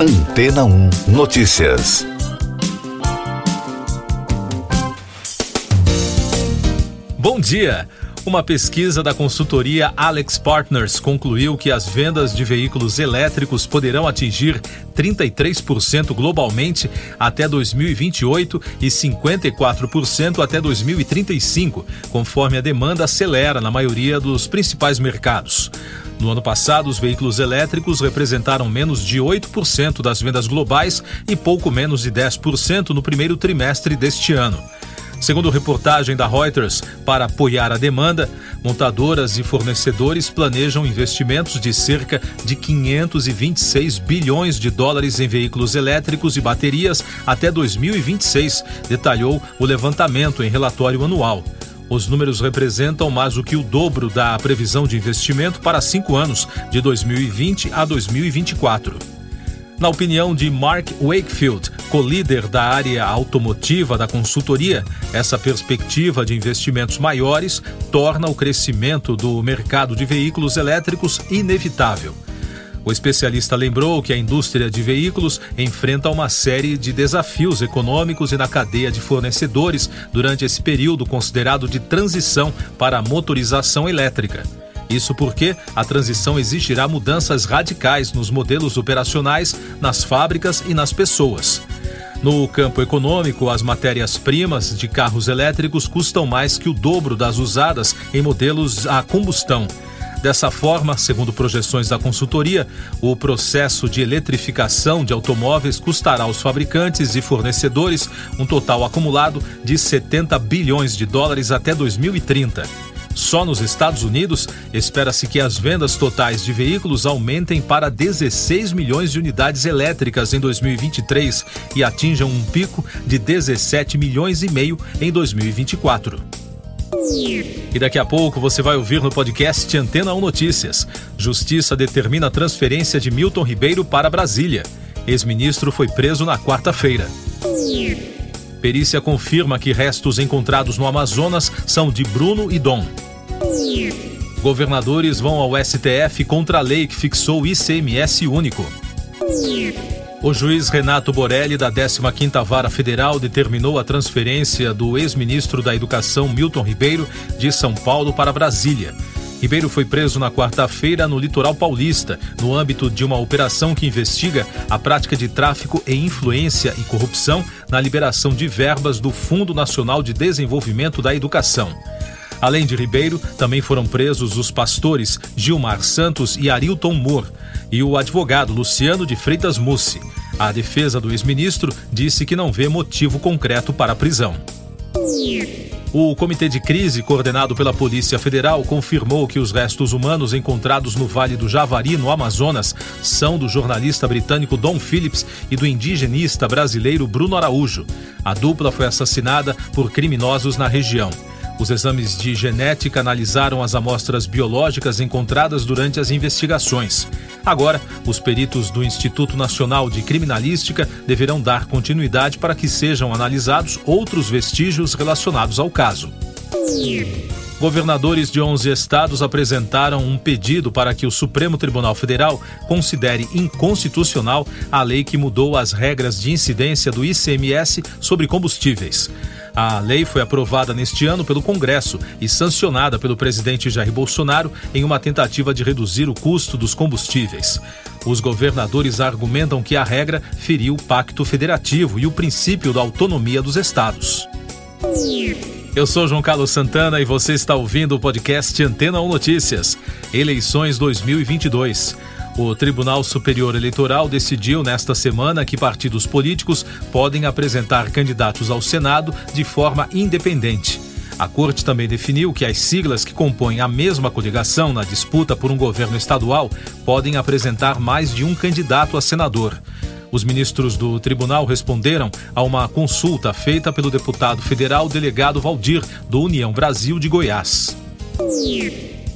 Antena 1 Notícias. Bom dia. Uma pesquisa da consultoria Alex Partners concluiu que as vendas de veículos elétricos poderão atingir 33% globalmente até 2028 e 54% até 2035, conforme a demanda acelera na maioria dos principais mercados. No ano passado, os veículos elétricos representaram menos de 8% das vendas globais e pouco menos de 10% no primeiro trimestre deste ano. Segundo reportagem da Reuters, para apoiar a demanda, montadoras e fornecedores planejam investimentos de cerca de 526 bilhões de dólares em veículos elétricos e baterias até 2026, detalhou o levantamento em relatório anual. Os números representam mais do que o dobro da previsão de investimento para cinco anos, de 2020 a 2024. Na opinião de Mark Wakefield, co-líder da área automotiva da consultoria, essa perspectiva de investimentos maiores torna o crescimento do mercado de veículos elétricos inevitável. O especialista lembrou que a indústria de veículos enfrenta uma série de desafios econômicos e na cadeia de fornecedores durante esse período considerado de transição para a motorização elétrica. Isso porque a transição exigirá mudanças radicais nos modelos operacionais, nas fábricas e nas pessoas. No campo econômico, as matérias-primas de carros elétricos custam mais que o dobro das usadas em modelos a combustão. Dessa forma, segundo projeções da consultoria, o processo de eletrificação de automóveis custará aos fabricantes e fornecedores um total acumulado de 70 bilhões de dólares até 2030. Só nos Estados Unidos, espera-se que as vendas totais de veículos aumentem para 16 milhões de unidades elétricas em 2023 e atinjam um pico de 17 milhões e meio em 2024. E daqui a pouco você vai ouvir no podcast Antena 1 Notícias. Justiça determina a transferência de Milton Ribeiro para Brasília. Ex-ministro foi preso na quarta-feira. Perícia confirma que restos encontrados no Amazonas são de Bruno e Dom. Governadores vão ao STF contra a lei que fixou ICMS único. O juiz Renato Borelli, da 15ª Vara Federal, determinou a transferência do ex-ministro da Educação Milton Ribeiro de São Paulo para Brasília. Ribeiro foi preso na quarta-feira no litoral paulista, no âmbito de uma operação que investiga a prática de tráfico e influência e corrupção na liberação de verbas do Fundo Nacional de Desenvolvimento da Educação. Além de Ribeiro, também foram presos os pastores Gilmar Santos e Arilton Moore e o advogado Luciano de Freitas Mussi. A defesa do ex-ministro disse que não vê motivo concreto para a prisão. O Comitê de Crise, coordenado pela Polícia Federal, confirmou que os restos humanos encontrados no Vale do Javari, no Amazonas, são do jornalista britânico Don Phillips e do indigenista brasileiro Bruno Araújo. A dupla foi assassinada por criminosos na região. Os exames de genética analisaram as amostras biológicas encontradas durante as investigações. Agora, os peritos do Instituto Nacional de Criminalística deverão dar continuidade para que sejam analisados outros vestígios relacionados ao caso. Governadores de 11 estados apresentaram um pedido para que o Supremo Tribunal Federal considere inconstitucional a lei que mudou as regras de incidência do ICMS sobre combustíveis. A lei foi aprovada neste ano pelo Congresso e sancionada pelo presidente Jair Bolsonaro em uma tentativa de reduzir o custo dos combustíveis. Os governadores argumentam que a regra feriu o pacto federativo e o princípio da autonomia dos estados. Eu sou João Carlos Santana e você está ouvindo o podcast Antena 1 Notícias. Eleições 2022. O Tribunal Superior Eleitoral decidiu nesta semana que partidos políticos podem apresentar candidatos ao Senado de forma independente. A Corte também definiu que as siglas que compõem a mesma coligação na disputa por um governo estadual podem apresentar mais de um candidato a senador. Os ministros do tribunal responderam a uma consulta feita pelo deputado federal delegado Valdir, do União Brasil de Goiás.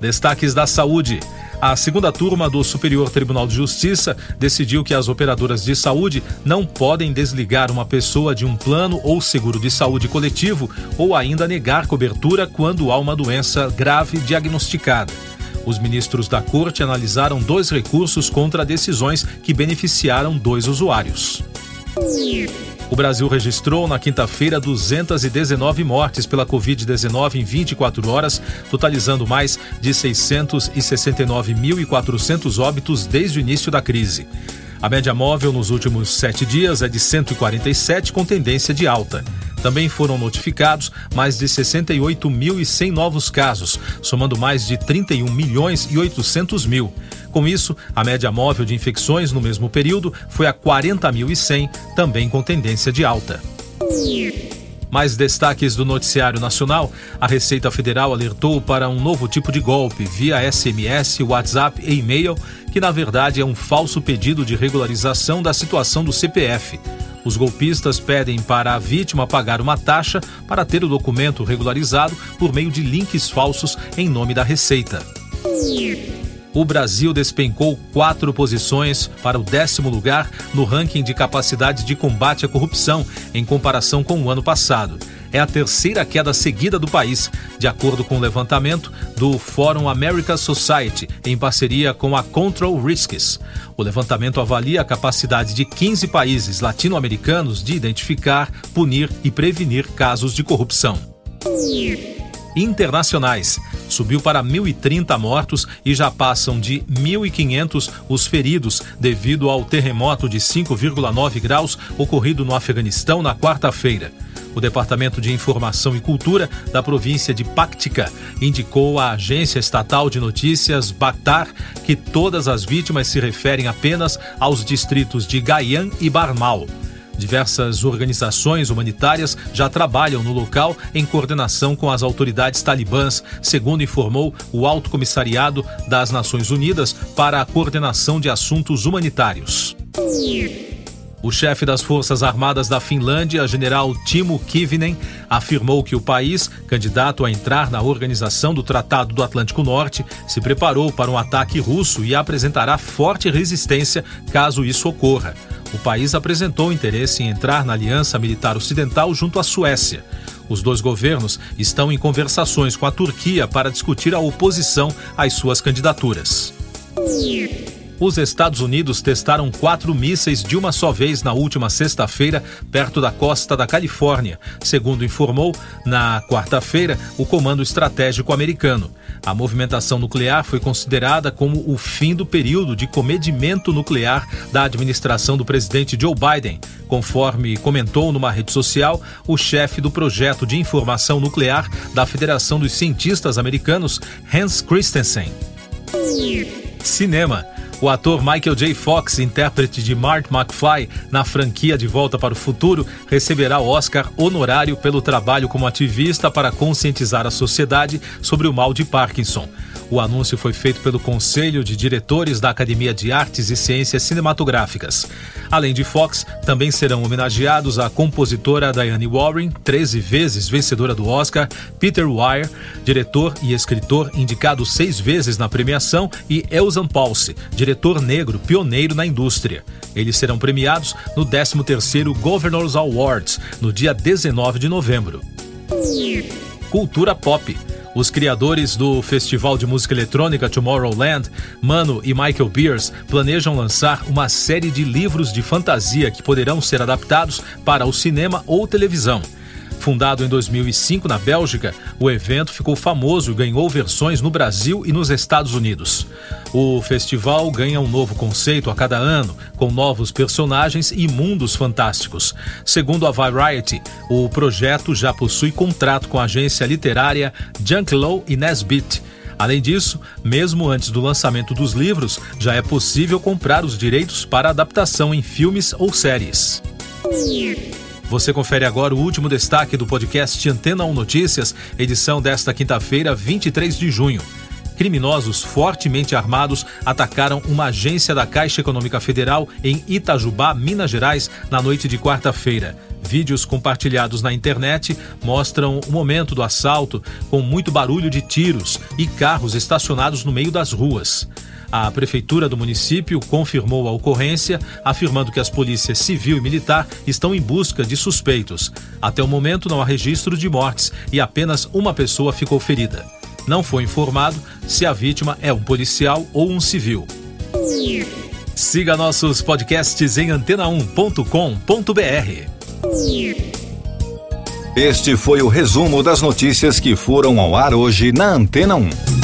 Destaques da saúde. A segunda turma do Superior Tribunal de Justiça decidiu que as operadoras de saúde não podem desligar uma pessoa de um plano ou seguro de saúde coletivo ou ainda negar cobertura quando há uma doença grave diagnosticada. Os ministros da corte analisaram dois recursos contra decisões que beneficiaram dois usuários. O Brasil registrou na quinta-feira 219 mortes pela Covid-19 em 24 horas, totalizando mais de 669.400 óbitos desde o início da crise. A média móvel nos últimos sete dias é de 147, com tendência de alta. Também foram notificados mais de 68.100 novos casos, somando mais de 31 milhões e 800 mil. Com isso, a média móvel de infecções no mesmo período foi a 40.100, também com tendência de alta. Mais destaques do noticiário nacional: a Receita Federal alertou para um novo tipo de golpe via SMS, WhatsApp e e-mail, que na verdade é um falso pedido de regularização da situação do CPF. Os golpistas pedem para a vítima pagar uma taxa para ter o documento regularizado por meio de links falsos em nome da Receita. O Brasil despencou quatro posições para o décimo lugar no ranking de capacidade de combate à corrupção, em comparação com o ano passado é a terceira queda seguida do país, de acordo com o levantamento do Fórum America Society, em parceria com a Control Risks. O levantamento avalia a capacidade de 15 países latino-americanos de identificar, punir e prevenir casos de corrupção. Internacionais. Subiu para 1.030 mortos e já passam de 1.500 os feridos devido ao terremoto de 5,9 graus ocorrido no Afeganistão na quarta-feira. O Departamento de Informação e Cultura da província de Paktika indicou à agência estatal de notícias Bakhtar que todas as vítimas se referem apenas aos distritos de Gayan e Barmal. Diversas organizações humanitárias já trabalham no local em coordenação com as autoridades talibãs, segundo informou o Alto Comissariado das Nações Unidas para a Coordenação de Assuntos Humanitários. O chefe das Forças Armadas da Finlândia, general Timo Kivinen, afirmou que o país, candidato a entrar na organização do Tratado do Atlântico Norte, se preparou para um ataque russo e apresentará forte resistência caso isso ocorra. O país apresentou interesse em entrar na Aliança Militar Ocidental junto à Suécia. Os dois governos estão em conversações com a Turquia para discutir a oposição às suas candidaturas. Os Estados Unidos testaram quatro mísseis de uma só vez na última sexta-feira, perto da costa da Califórnia, segundo informou, na quarta-feira, o Comando Estratégico Americano. A movimentação nuclear foi considerada como o fim do período de comedimento nuclear da administração do presidente Joe Biden, conforme comentou numa rede social o chefe do projeto de informação nuclear da Federação dos Cientistas Americanos, Hans Christensen. Cinema. O ator Michael J. Fox, intérprete de Mark McFly na franquia De Volta para o Futuro, receberá o Oscar honorário pelo trabalho como ativista para conscientizar a sociedade sobre o mal de Parkinson. O anúncio foi feito pelo Conselho de Diretores da Academia de Artes e Ciências Cinematográficas. Além de Fox, também serão homenageados a compositora Diane Warren, 13 vezes vencedora do Oscar, Peter Weir, diretor e escritor indicado seis vezes na premiação, e Elzan Paulse, diretor negro pioneiro na indústria. Eles serão premiados no 13º Governors Awards, no dia 19 de novembro. Cultura Pop. Os criadores do Festival de Música Eletrônica Tomorrowland, Mano e Michael Beers, planejam lançar uma série de livros de fantasia que poderão ser adaptados para o cinema ou televisão. Fundado em 2005 na Bélgica, o evento ficou famoso e ganhou versões no Brasil e nos Estados Unidos. O festival ganha um novo conceito a cada ano, com novos personagens e mundos fantásticos. Segundo a Variety, o projeto já possui contrato com a agência literária Junk Low e Nesbit. Além disso, mesmo antes do lançamento dos livros, já é possível comprar os direitos para adaptação em filmes ou séries. Você confere agora o último destaque do podcast Antena 1 Notícias, edição desta quinta-feira, 23 de junho. Criminosos fortemente armados atacaram uma agência da Caixa Econômica Federal em Itajubá, Minas Gerais, na noite de quarta-feira. Vídeos compartilhados na internet mostram o momento do assalto, com muito barulho de tiros e carros estacionados no meio das ruas. A prefeitura do município confirmou a ocorrência, afirmando que as polícias civil e militar estão em busca de suspeitos. Até o momento não há registro de mortes e apenas uma pessoa ficou ferida. Não foi informado se a vítima é um policial ou um civil. Siga nossos podcasts em antena1.com.br. Este foi o resumo das notícias que foram ao ar hoje na Antena 1.